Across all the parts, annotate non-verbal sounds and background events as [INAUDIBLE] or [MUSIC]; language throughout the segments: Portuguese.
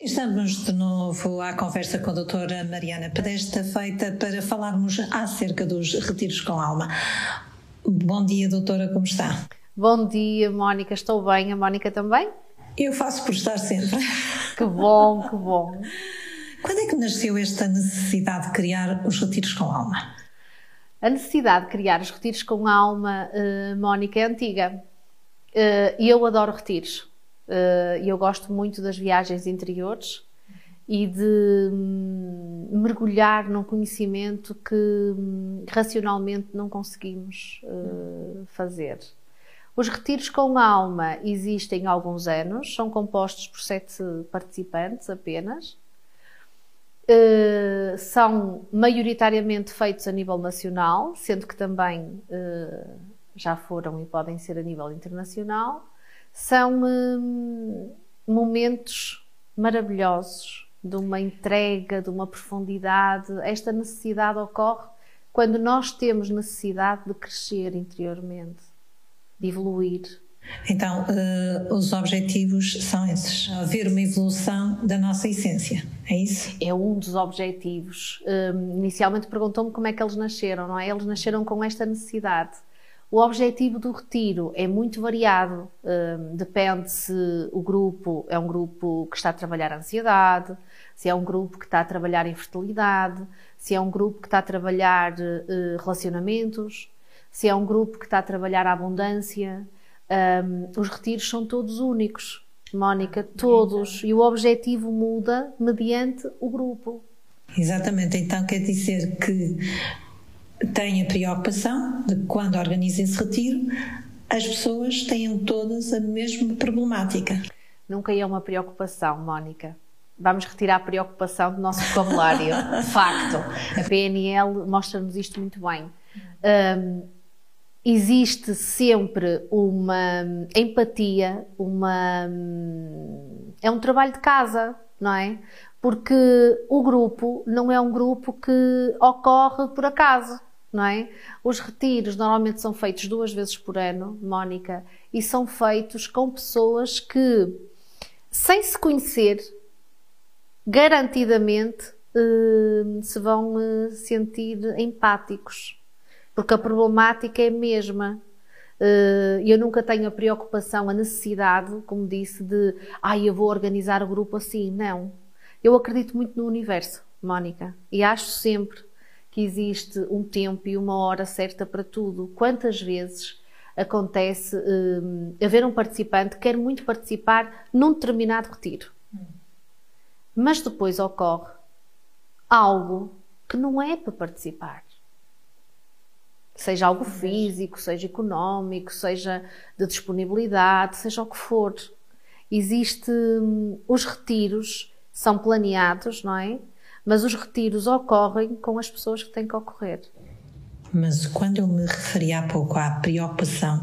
Estamos de novo à conversa com a doutora Mariana Pedesta, feita para falarmos acerca dos retiros com alma. Bom dia, doutora, como está? Bom dia, Mónica, estou bem. A Mónica também? Eu faço por estar sempre. [LAUGHS] Que bom, que bom. Quando é que nasceu esta necessidade de criar os retiros com alma? A necessidade de criar os retiros com alma, uh, Mónica, é antiga. Uh, eu adoro retiros. Uh, eu gosto muito das viagens interiores e de hum, mergulhar num conhecimento que hum, racionalmente não conseguimos uh, fazer. Os retiros com alma existem há alguns anos, são compostos por sete participantes apenas. Uh, são maioritariamente feitos a nível nacional, sendo que também já foram e podem ser a nível internacional são hum, momentos maravilhosos de uma entrega, de uma profundidade. Esta necessidade ocorre quando nós temos necessidade de crescer interiormente, de evoluir. Então, uh, os objetivos são esses: haver uma evolução da nossa essência, é isso? É um dos objetivos. Uh, inicialmente perguntou-me como é que eles nasceram, não é? Eles nasceram com esta necessidade o objetivo do retiro é muito variado, um, depende se o grupo é um grupo que está a trabalhar ansiedade, se é um grupo que está a trabalhar infertilidade, se é um grupo que está a trabalhar uh, relacionamentos, se é um grupo que está a trabalhar a abundância. Um, os retiros são todos únicos, Mónica, todos, e o objetivo muda mediante o grupo. Exatamente, então quer dizer que tem a preocupação de que quando organiza esse retiro, as pessoas tenham todas a mesma problemática. Nunca é uma preocupação, Mónica. Vamos retirar a preocupação do nosso vocabulário. [LAUGHS] Facto. A PNL mostra-nos isto muito bem. Um, existe sempre uma empatia, uma. É um trabalho de casa, não é? Porque o grupo não é um grupo que ocorre por acaso não é? Os retiros normalmente são feitos duas vezes por ano, Mónica, e são feitos com pessoas que, sem se conhecer, garantidamente eh, se vão eh, sentir empáticos, porque a problemática é a mesma. Eh, eu nunca tenho a preocupação, a necessidade, como disse, de ah, eu vou organizar o grupo assim. Não. Eu acredito muito no universo, Mónica, e acho sempre que existe um tempo e uma hora certa para tudo. Quantas vezes acontece um, haver um participante que quer muito participar num determinado retiro, mas depois ocorre algo que não é para participar. Seja algo físico, seja económico, seja de disponibilidade, seja o que for. Existe hum, os retiros são planeados, não é? Mas os retiros ocorrem com as pessoas que têm que ocorrer. Mas quando eu me referi há pouco à preocupação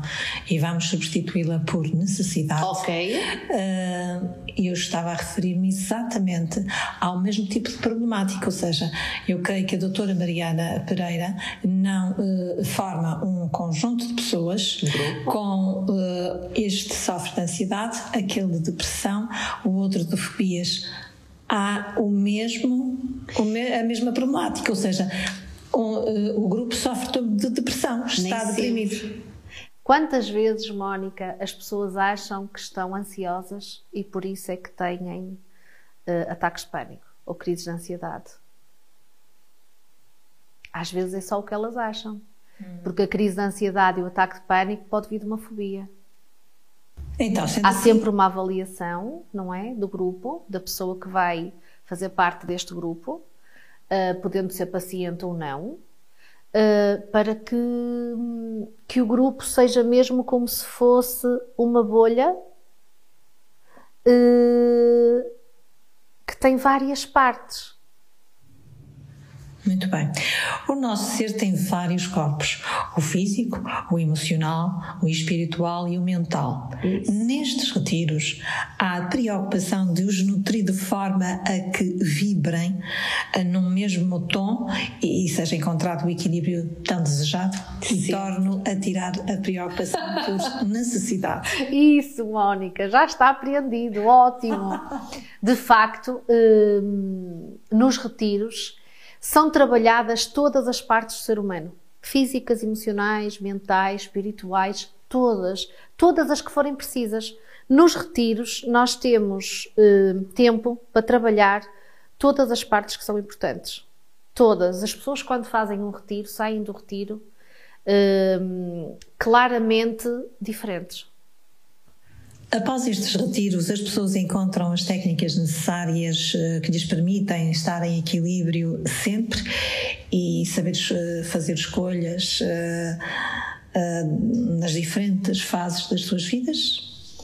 e vamos substituí-la por necessidade, okay. uh, eu estava a referir-me exatamente ao mesmo tipo de problemática, ou seja, eu creio que a doutora Mariana Pereira não uh, forma um conjunto de pessoas com uh, este sofre de ansiedade, aquele de depressão, o outro de fobias há o mesmo, a mesma problemática, ou seja, o, eh, o grupo sofre de depressão, está deprimido. Quantas vezes, Mónica, as pessoas acham que estão ansiosas e por isso é que têm uh, ataques de pânico ou crises de ansiedade? Às vezes é só o que elas acham. Hum. Porque a crise de ansiedade e o ataque de pânico pode vir de uma fobia. Então, Há assim... sempre uma avaliação, não é? Do grupo, da pessoa que vai fazer parte deste grupo, uh, podendo ser paciente ou não, uh, para que, que o grupo seja mesmo como se fosse uma bolha uh, que tem várias partes. Muito bem. O nosso ser tem vários corpos: o físico, o emocional, o espiritual e o mental. Isso. Nestes retiros, há a preocupação de os nutrir de forma a que vibrem num mesmo tom e seja encontrado o equilíbrio tão desejado e torno a tirar a preocupação por [LAUGHS] necessidade. Isso, Mónica, já está apreendido, ótimo. [LAUGHS] De facto, hum, nos retiros são trabalhadas todas as partes do ser humano, físicas, emocionais, mentais, espirituais, todas, todas as que forem precisas. Nos retiros, nós temos eh, tempo para trabalhar todas as partes que são importantes. Todas. As pessoas, quando fazem um retiro, saem do retiro eh, claramente diferentes. Após estes retiros, as pessoas encontram as técnicas necessárias uh, que lhes permitem estar em equilíbrio sempre e saber uh, fazer escolhas uh, nas diferentes fases das suas vidas?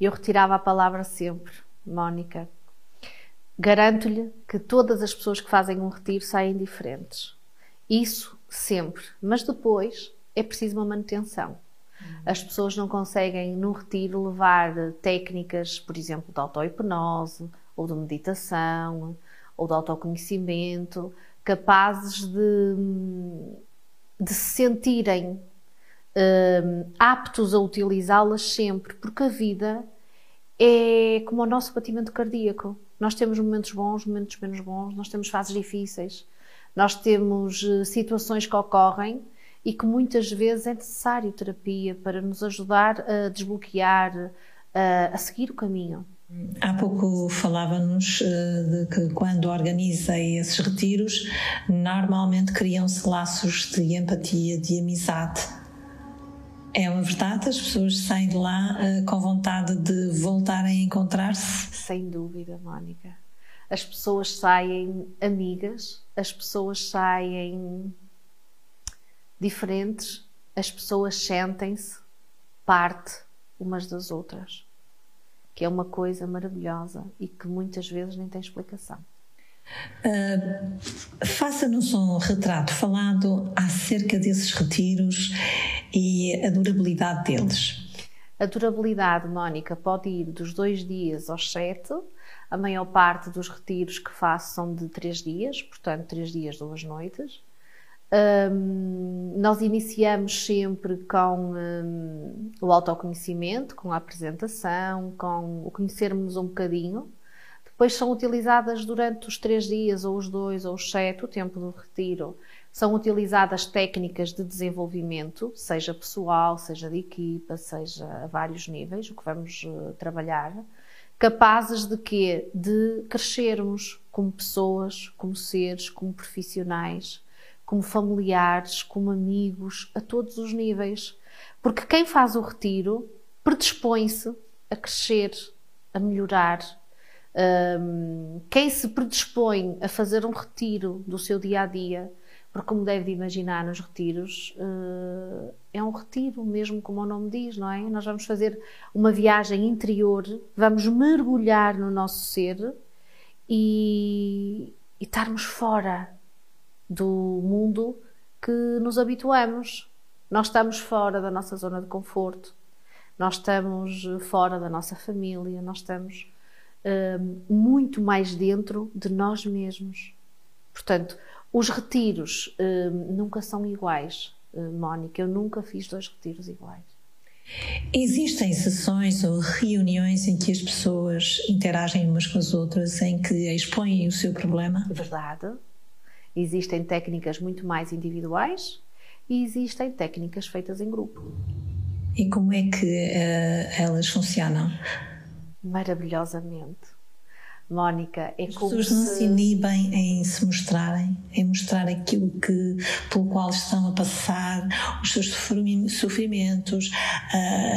Eu retirava a palavra sempre, Mónica. Garanto-lhe que todas as pessoas que fazem um retiro saem diferentes. Isso sempre. Mas depois é preciso uma manutenção. As pessoas não conseguem, no retiro, levar técnicas, por exemplo, de auto-hipnose, ou de meditação, ou de autoconhecimento, capazes de, de se sentirem um, aptos a utilizá-las sempre, porque a vida é como o nosso batimento cardíaco. Nós temos momentos bons, momentos menos bons, nós temos fases difíceis, nós temos eh, situações que ocorrem e que muitas vezes é necessário terapia para nos ajudar a desbloquear, a, a seguir o caminho. Há pouco falava-nos eh, de que quando organiza esses retiros, normalmente criam-se laços de empatia, de amizade. É uma verdade? As pessoas saem de lá eh, com vontade de voltarem a encontrar-se? Sem dúvida, Mónica. As pessoas saem amigas, as pessoas saem diferentes, as pessoas sentem-se parte umas das outras, que é uma coisa maravilhosa e que muitas vezes nem tem explicação. Uh, Faça-nos um retrato falado acerca desses retiros e a durabilidade deles. A durabilidade, Mónica, pode ir dos dois dias aos sete. A maior parte dos retiros que faço são de três dias, portanto, três dias, duas noites. Um, nós iniciamos sempre com um, o autoconhecimento, com a apresentação, com o conhecermos um bocadinho. Depois são utilizadas durante os três dias, ou os dois, ou os sete, o tempo do retiro. São utilizadas técnicas de desenvolvimento, seja pessoal, seja de equipa, seja a vários níveis, o que vamos uh, trabalhar, capazes de quê? De crescermos como pessoas, como seres, como profissionais, como familiares, como amigos, a todos os níveis. Porque quem faz o retiro predispõe-se a crescer, a melhorar. Um, quem se predispõe a fazer um retiro do seu dia a dia, porque, como deve imaginar, nos retiros uh, é um retiro, mesmo como o nome diz, não é? Nós vamos fazer uma viagem interior, vamos mergulhar no nosso ser e, e estarmos fora do mundo que nos habituamos. Nós estamos fora da nossa zona de conforto, nós estamos fora da nossa família, nós estamos uh, muito mais dentro de nós mesmos. Portanto, os retiros uh, nunca são iguais, uh, Mónica. Eu nunca fiz dois retiros iguais. Existem sessões ou reuniões em que as pessoas interagem umas com as outras, em que expõem o seu problema? Verdade, Existem técnicas muito mais individuais e existem técnicas feitas em grupo. E como é que uh, elas funcionam? Maravilhosamente. Mónica, é As pessoas não se inibem em se mostrarem, em mostrar aquilo que, pelo qual estão a passar, os seus sofrimentos,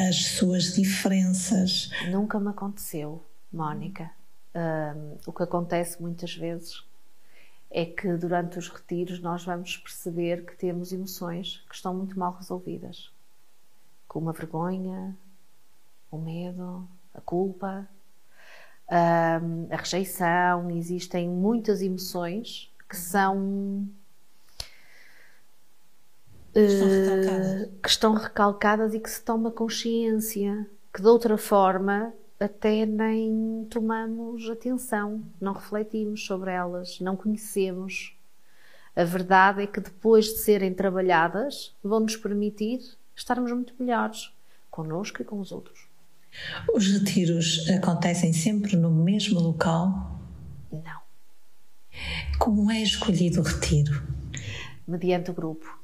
as suas diferenças. Nunca me aconteceu, Mónica. Um, o que acontece muitas vezes é que durante os retiros nós vamos perceber que temos emoções que estão muito mal resolvidas, como a vergonha, o medo, a culpa, a rejeição. Existem muitas emoções que são estão recalcadas. que estão recalcadas e que se toma consciência que de outra forma até nem tomamos atenção, não refletimos sobre elas, não conhecemos. A verdade é que depois de serem trabalhadas, vão nos permitir estarmos muito melhores connosco e com os outros. Os retiros acontecem sempre no mesmo local? Não. Como é escolhido o retiro? Mediante o grupo.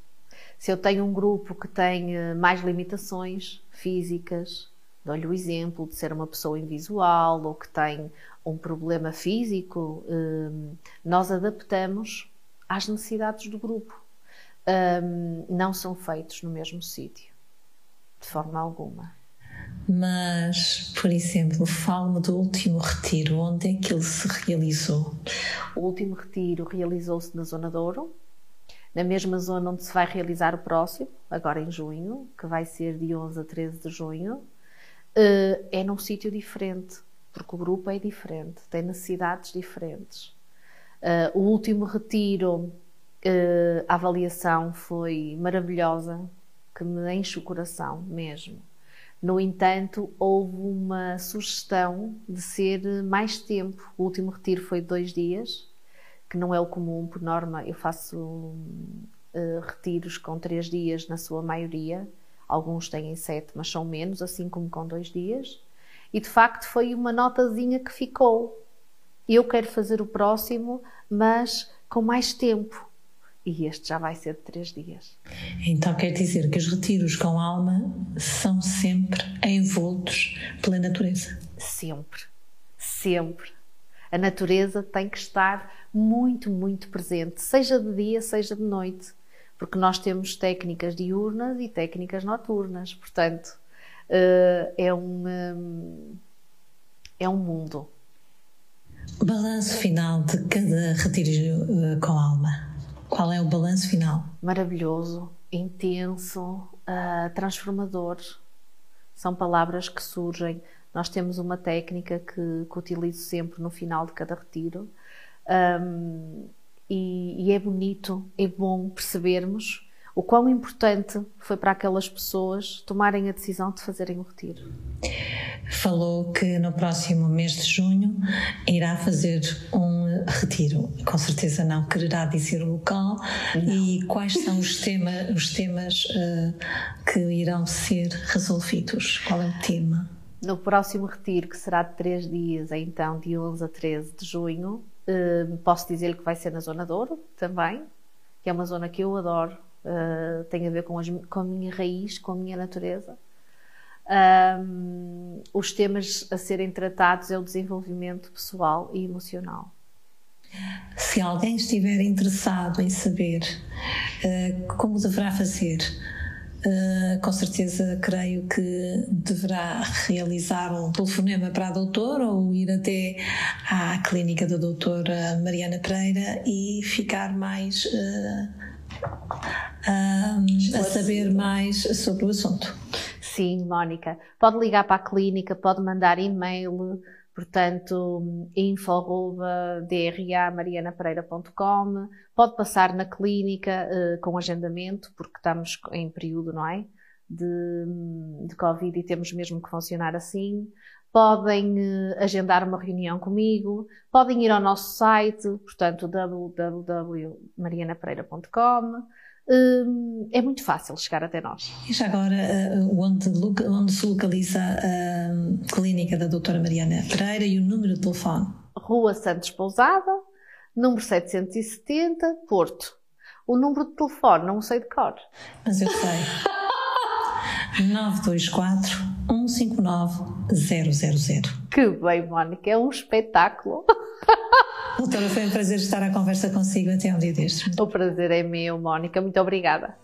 Se eu tenho um grupo que tem eh, mais limitações físicas, dou-lhe o exemplo de ser uma pessoa invisual ou que tem um problema físico, eh, nós adaptamos às necessidades do grupo. Eh, não são feitos no mesmo sítio, de forma alguma. Mas, por exemplo, fala-me do último retiro, onde é que ele se realizou? O último retiro realizou-se na Zona Douro, na mesma zona onde se vai realizar o próximo, agora em junho, que vai ser de 11 a 13 de junho. Eh, é num sítio diferente, porque o grupo é diferente, tem necessidades diferentes. Eh, o último retiro, eh, a avaliação foi maravilhosa, que me enche o coração mesmo no entanto, houve uma sugestão de ser mais tempo. O último retiro foi dois dias, que não é o comum, por norma, eu faço uh, retiros com três dias na sua maioria. Alguns têm sete, mas são menos, assim como com dois dias. E de facto foi uma notazinha que ficou. Eu quero fazer o próximo, mas com mais tempo e este já vai ser de três dias. Então quer dizer que os retiros com alma são sempre envoltos pela natureza? Sempre, sempre. A natureza tem que estar muito, muito presente, seja de dia, seja de noite, porque nós temos técnicas diurnas e técnicas noturnas, portanto, eh, é um, eh, é um mundo. Balanço final de cada retiro eh, com alma. Qual é o balanço final? Maravilhoso, intenso, transformador. São palavras que surgem. Nós temos uma técnica que, que utilizo sempre no final de cada retiro. Um, e, e é bonito, é bom percebermos o quão importante foi para aquelas pessoas tomarem a decisão de fazerem o retiro. Falou que no próximo mês de junho irá fazer um retiro. Com certeza não quererá dizer o local não. e quais são os, tema, os temas uh, que irão ser resolvidos. Qual é o tema? No próximo retiro, que será de três dias, então de 11 a 13 de junho, posso dizer que vai ser na Zona Douro também, que é uma zona que eu adoro uh, tem a ver com, as, com, a minha raiz, com a minha natureza. Um, os temas a serem tratados é o desenvolvimento pessoal e emocional. Se alguém estiver interessado em saber uh, como deverá fazer, uh, com certeza creio que deverá realizar um telefonema para a doutora ou ir até à clínica da doutora Mariana Pereira e ficar mais uh, a saber mais sobre o assunto. Sim, Mónica. Pode ligar para a clínica, pode mandar e-mail, portanto, info.dramarianapereira.com. Pode passar na clínica uh, com agendamento, porque estamos em período, não é? De, de Covid e temos mesmo que funcionar assim. Podem uh, agendar uma reunião comigo, podem ir ao nosso site, portanto, www.marianapereira.com Hum, é muito fácil chegar até nós. E já agora, eh, onde, onde se localiza a clínica da doutora Mariana Pereira e o número de telefone? Rua Santos Pousada, número 770, Porto. O número de telefone não sei de cor. Mas eu sei. 924 159 000. Que bem, Mónica, é um espetáculo. [LAUGHS] Doutora, foi um prazer estar à conversa consigo até um dia destes. O prazer é meu, Mónica. Muito obrigada.